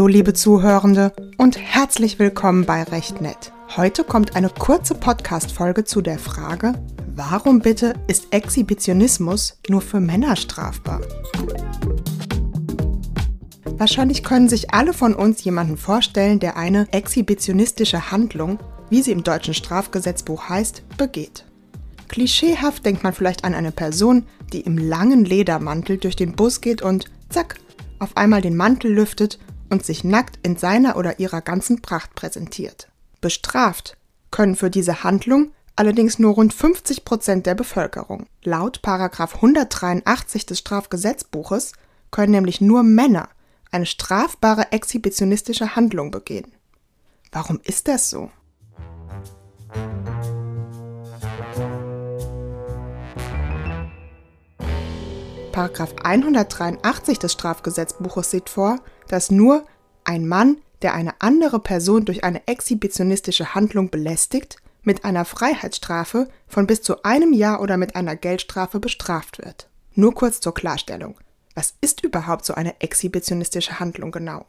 Hallo, liebe Zuhörende und herzlich willkommen bei Rechtnet. Heute kommt eine kurze Podcast-Folge zu der Frage, warum bitte ist Exhibitionismus nur für Männer strafbar? Wahrscheinlich können sich alle von uns jemanden vorstellen, der eine exhibitionistische Handlung, wie sie im deutschen Strafgesetzbuch heißt, begeht. Klischeehaft denkt man vielleicht an eine Person, die im langen Ledermantel durch den Bus geht und zack, auf einmal den Mantel lüftet und sich nackt in seiner oder ihrer ganzen Pracht präsentiert. Bestraft können für diese Handlung allerdings nur rund 50 Prozent der Bevölkerung. Laut 183 des Strafgesetzbuches können nämlich nur Männer eine strafbare exhibitionistische Handlung begehen. Warum ist das so? Paragraph 183 des Strafgesetzbuches sieht vor, dass nur ein Mann, der eine andere Person durch eine exhibitionistische Handlung belästigt, mit einer Freiheitsstrafe von bis zu einem Jahr oder mit einer Geldstrafe bestraft wird. Nur kurz zur Klarstellung. Was ist überhaupt so eine exhibitionistische Handlung genau?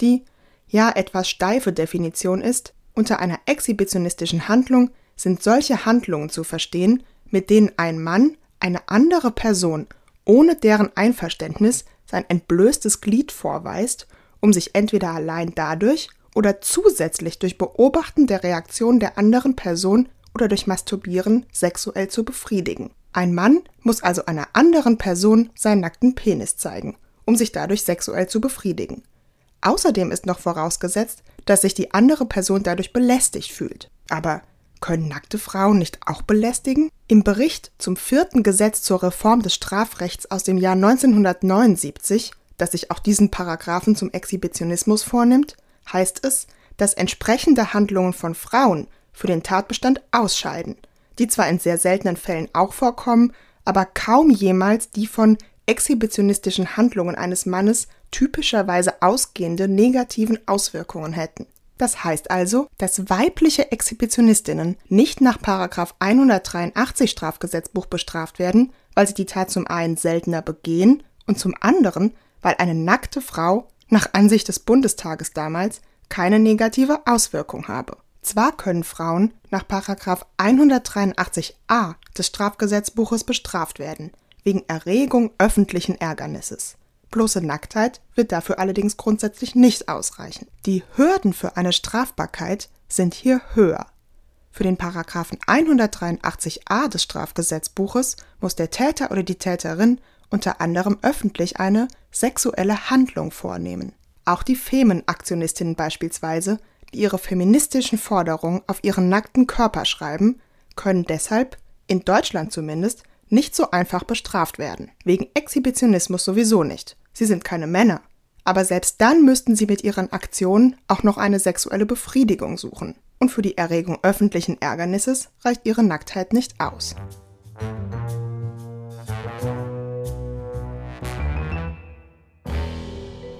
Die, ja etwas steife Definition ist, unter einer exhibitionistischen Handlung sind solche Handlungen zu verstehen, mit denen ein Mann eine andere Person ohne deren Einverständnis sein entblößtes Glied vorweist, um sich entweder allein dadurch oder zusätzlich durch Beobachten der Reaktion der anderen Person oder durch Masturbieren sexuell zu befriedigen. Ein Mann muss also einer anderen Person seinen nackten Penis zeigen, um sich dadurch sexuell zu befriedigen. Außerdem ist noch vorausgesetzt, dass sich die andere Person dadurch belästigt fühlt. Aber können nackte Frauen nicht auch belästigen? Im Bericht zum vierten Gesetz zur Reform des Strafrechts aus dem Jahr 1979, das sich auch diesen Paragraphen zum Exhibitionismus vornimmt, heißt es, dass entsprechende Handlungen von Frauen für den Tatbestand ausscheiden, die zwar in sehr seltenen Fällen auch vorkommen, aber kaum jemals die von exhibitionistischen Handlungen eines Mannes typischerweise ausgehende negativen Auswirkungen hätten. Das heißt also, dass weibliche Exhibitionistinnen nicht nach 183 Strafgesetzbuch bestraft werden, weil sie die Tat zum einen seltener begehen und zum anderen, weil eine nackte Frau nach Ansicht des Bundestages damals keine negative Auswirkung habe. Zwar können Frauen nach 183a des Strafgesetzbuches bestraft werden, wegen Erregung öffentlichen Ärgernisses. Bloße Nacktheit wird dafür allerdings grundsätzlich nicht ausreichen. Die Hürden für eine Strafbarkeit sind hier höher. Für den Paragraphen 183a des Strafgesetzbuches muss der Täter oder die Täterin unter anderem öffentlich eine sexuelle Handlung vornehmen. Auch die Femenaktionistinnen beispielsweise, die ihre feministischen Forderungen auf ihren nackten Körper schreiben, können deshalb, in Deutschland zumindest, nicht so einfach bestraft werden. Wegen Exhibitionismus sowieso nicht. Sie sind keine Männer. Aber selbst dann müssten sie mit ihren Aktionen auch noch eine sexuelle Befriedigung suchen. Und für die Erregung öffentlichen Ärgernisses reicht ihre Nacktheit nicht aus.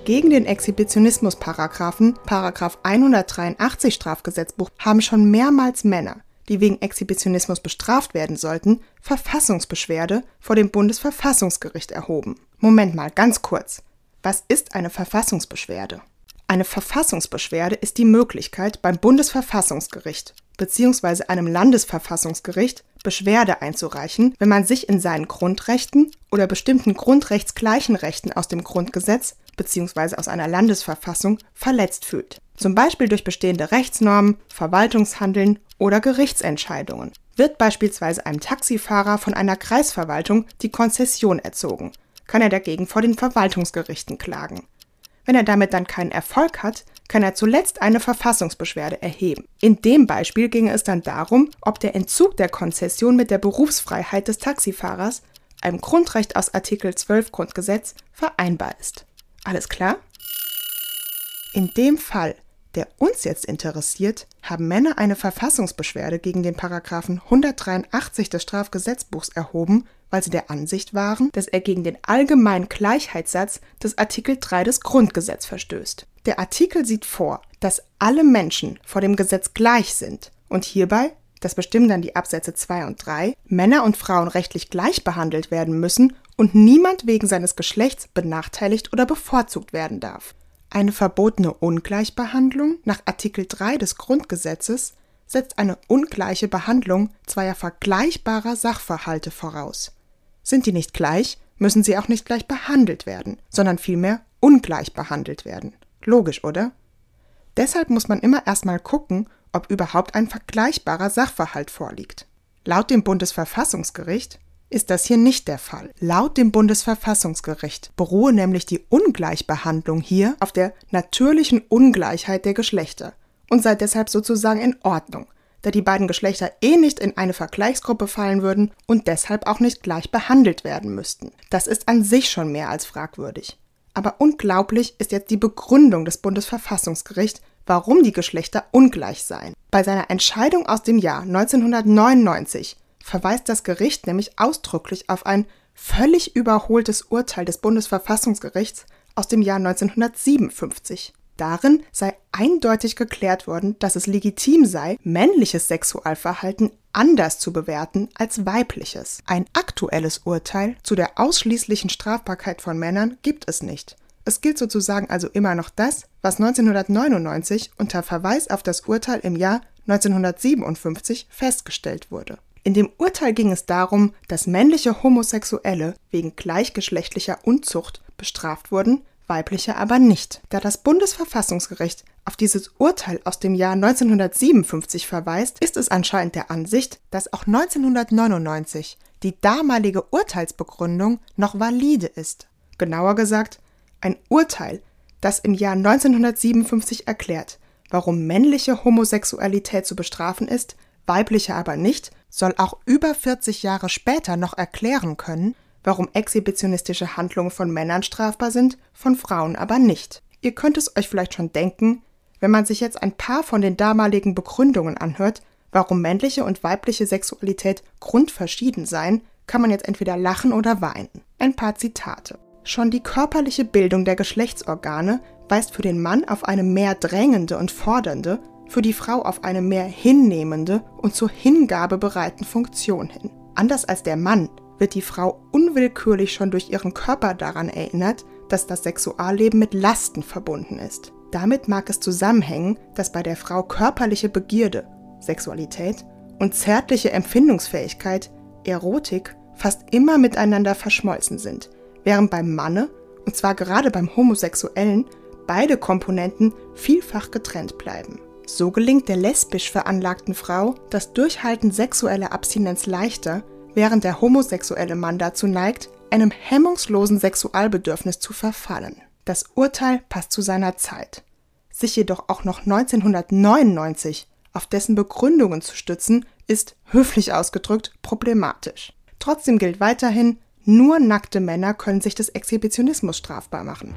Gegen den Exhibitionismus-Paragraphen, Paragraph 183 Strafgesetzbuch, haben schon mehrmals Männer, die wegen Exhibitionismus bestraft werden sollten, Verfassungsbeschwerde vor dem Bundesverfassungsgericht erhoben. Moment mal, ganz kurz. Was ist eine Verfassungsbeschwerde? Eine Verfassungsbeschwerde ist die Möglichkeit, beim Bundesverfassungsgericht bzw. einem Landesverfassungsgericht Beschwerde einzureichen, wenn man sich in seinen Grundrechten oder bestimmten grundrechtsgleichen Rechten aus dem Grundgesetz bzw. aus einer Landesverfassung verletzt fühlt. Zum Beispiel durch bestehende Rechtsnormen, Verwaltungshandeln oder Gerichtsentscheidungen. Wird beispielsweise einem Taxifahrer von einer Kreisverwaltung die Konzession erzogen, kann er dagegen vor den Verwaltungsgerichten klagen. Wenn er damit dann keinen Erfolg hat, kann er zuletzt eine Verfassungsbeschwerde erheben. In dem Beispiel ginge es dann darum, ob der Entzug der Konzession mit der Berufsfreiheit des Taxifahrers, einem Grundrecht aus Artikel 12 Grundgesetz, vereinbar ist. Alles klar? In dem Fall, der uns jetzt interessiert, haben Männer eine Verfassungsbeschwerde gegen den Paragraphen 183 des Strafgesetzbuchs erhoben, weil sie der Ansicht waren, dass er gegen den allgemeinen Gleichheitssatz des Artikel 3 des Grundgesetzes verstößt. Der Artikel sieht vor, dass alle Menschen vor dem Gesetz gleich sind und hierbei, das bestimmen dann die Absätze 2 und 3, Männer und Frauen rechtlich gleich behandelt werden müssen und niemand wegen seines Geschlechts benachteiligt oder bevorzugt werden darf. Eine verbotene Ungleichbehandlung nach Artikel 3 des Grundgesetzes setzt eine ungleiche Behandlung zweier vergleichbarer Sachverhalte voraus. Sind die nicht gleich, müssen sie auch nicht gleich behandelt werden, sondern vielmehr ungleich behandelt werden. Logisch, oder? Deshalb muss man immer erstmal gucken, ob überhaupt ein vergleichbarer Sachverhalt vorliegt. Laut dem Bundesverfassungsgericht ist das hier nicht der Fall. Laut dem Bundesverfassungsgericht beruhe nämlich die Ungleichbehandlung hier auf der natürlichen Ungleichheit der Geschlechter und sei deshalb sozusagen in Ordnung, da die beiden Geschlechter eh nicht in eine Vergleichsgruppe fallen würden und deshalb auch nicht gleich behandelt werden müssten. Das ist an sich schon mehr als fragwürdig. Aber unglaublich ist jetzt die Begründung des Bundesverfassungsgerichts, warum die Geschlechter ungleich seien. Bei seiner Entscheidung aus dem Jahr 1999 verweist das Gericht nämlich ausdrücklich auf ein völlig überholtes Urteil des Bundesverfassungsgerichts aus dem Jahr 1957. Darin sei eindeutig geklärt worden, dass es legitim sei, männliches Sexualverhalten anders zu bewerten als weibliches. Ein aktuelles Urteil zu der ausschließlichen Strafbarkeit von Männern gibt es nicht. Es gilt sozusagen also immer noch das, was 1999 unter Verweis auf das Urteil im Jahr 1957 festgestellt wurde. In dem Urteil ging es darum, dass männliche Homosexuelle wegen gleichgeschlechtlicher Unzucht bestraft wurden, weibliche aber nicht. Da das Bundesverfassungsgericht auf dieses Urteil aus dem Jahr 1957 verweist, ist es anscheinend der Ansicht, dass auch 1999 die damalige Urteilsbegründung noch valide ist. Genauer gesagt, ein Urteil, das im Jahr 1957 erklärt, warum männliche Homosexualität zu bestrafen ist, weibliche aber nicht, soll auch über 40 Jahre später noch erklären können, warum exhibitionistische Handlungen von Männern strafbar sind, von Frauen aber nicht. Ihr könnt es euch vielleicht schon denken, wenn man sich jetzt ein paar von den damaligen Begründungen anhört, warum männliche und weibliche Sexualität grundverschieden seien, kann man jetzt entweder lachen oder weinen. Ein paar Zitate. Schon die körperliche Bildung der Geschlechtsorgane weist für den Mann auf eine mehr drängende und fordernde, für die Frau auf eine mehr hinnehmende und zur Hingabe bereiten Funktion hin. Anders als der Mann wird die Frau unwillkürlich schon durch ihren Körper daran erinnert, dass das Sexualleben mit Lasten verbunden ist. Damit mag es zusammenhängen, dass bei der Frau körperliche Begierde, Sexualität und zärtliche Empfindungsfähigkeit, Erotik, fast immer miteinander verschmolzen sind, während beim Manne, und zwar gerade beim Homosexuellen, beide Komponenten vielfach getrennt bleiben. So gelingt der lesbisch veranlagten Frau das Durchhalten sexueller Abstinenz leichter, während der homosexuelle Mann dazu neigt, einem hemmungslosen Sexualbedürfnis zu verfallen. Das Urteil passt zu seiner Zeit. Sich jedoch auch noch 1999 auf dessen Begründungen zu stützen, ist, höflich ausgedrückt, problematisch. Trotzdem gilt weiterhin, nur nackte Männer können sich des Exhibitionismus strafbar machen.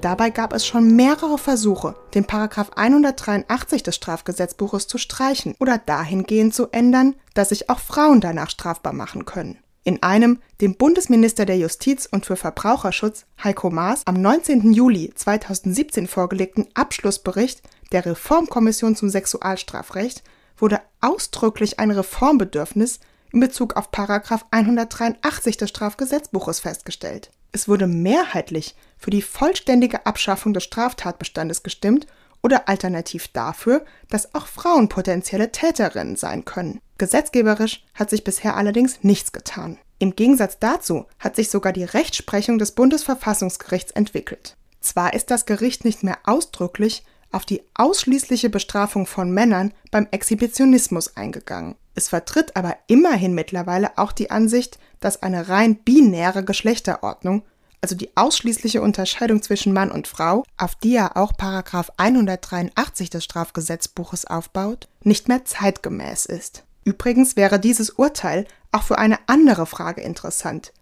Dabei gab es schon mehrere Versuche, den Paragraph 183 des Strafgesetzbuches zu streichen oder dahingehend zu ändern, dass sich auch Frauen danach strafbar machen können. In einem dem Bundesminister der Justiz und für Verbraucherschutz Heiko Maas am 19. Juli 2017 vorgelegten Abschlussbericht der Reformkommission zum Sexualstrafrecht wurde ausdrücklich ein Reformbedürfnis in Bezug auf Paragraph 183 des Strafgesetzbuches festgestellt. Es wurde mehrheitlich für die vollständige Abschaffung des Straftatbestandes gestimmt oder alternativ dafür, dass auch Frauen potenzielle Täterinnen sein können. Gesetzgeberisch hat sich bisher allerdings nichts getan. Im Gegensatz dazu hat sich sogar die Rechtsprechung des Bundesverfassungsgerichts entwickelt. Zwar ist das Gericht nicht mehr ausdrücklich auf die ausschließliche Bestrafung von Männern beim Exhibitionismus eingegangen. Es vertritt aber immerhin mittlerweile auch die Ansicht, dass eine rein binäre Geschlechterordnung, also die ausschließliche Unterscheidung zwischen Mann und Frau, auf die ja auch Paragraph 183 des Strafgesetzbuches aufbaut, nicht mehr zeitgemäß ist. Übrigens wäre dieses Urteil auch für eine andere Frage interessant.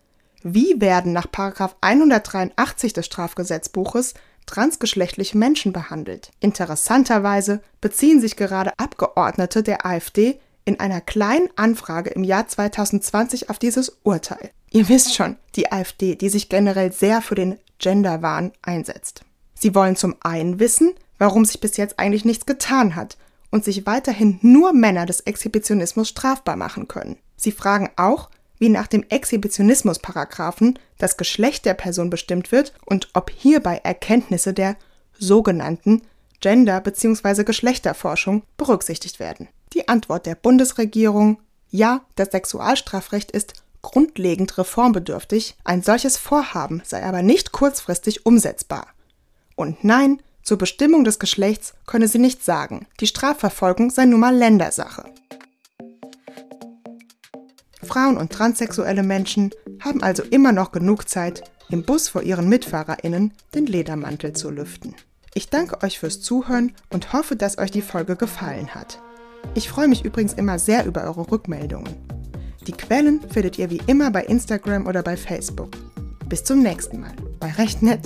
Wie werden nach Paragraph 183 des Strafgesetzbuches transgeschlechtliche Menschen behandelt? Interessanterweise beziehen sich gerade Abgeordnete der AfD in einer kleinen Anfrage im Jahr 2020 auf dieses Urteil. Ihr wisst schon, die AfD, die sich generell sehr für den Genderwahn einsetzt. Sie wollen zum einen wissen, warum sich bis jetzt eigentlich nichts getan hat und sich weiterhin nur Männer des Exhibitionismus strafbar machen können. Sie fragen auch, wie nach dem Exhibitionismus-Paragraphen das Geschlecht der Person bestimmt wird und ob hierbei Erkenntnisse der sogenannten Gender- bzw. Geschlechterforschung berücksichtigt werden. Die Antwort der Bundesregierung ja, das Sexualstrafrecht ist grundlegend reformbedürftig, ein solches Vorhaben sei aber nicht kurzfristig umsetzbar. Und nein, zur Bestimmung des Geschlechts könne sie nicht sagen, die Strafverfolgung sei nun mal Ländersache. Frauen und transsexuelle Menschen haben also immer noch genug Zeit, im Bus vor ihren MitfahrerInnen den Ledermantel zu lüften. Ich danke euch fürs Zuhören und hoffe, dass euch die Folge gefallen hat. Ich freue mich übrigens immer sehr über eure Rückmeldungen. Die Quellen findet ihr wie immer bei Instagram oder bei Facebook. Bis zum nächsten Mal bei Recht Nett.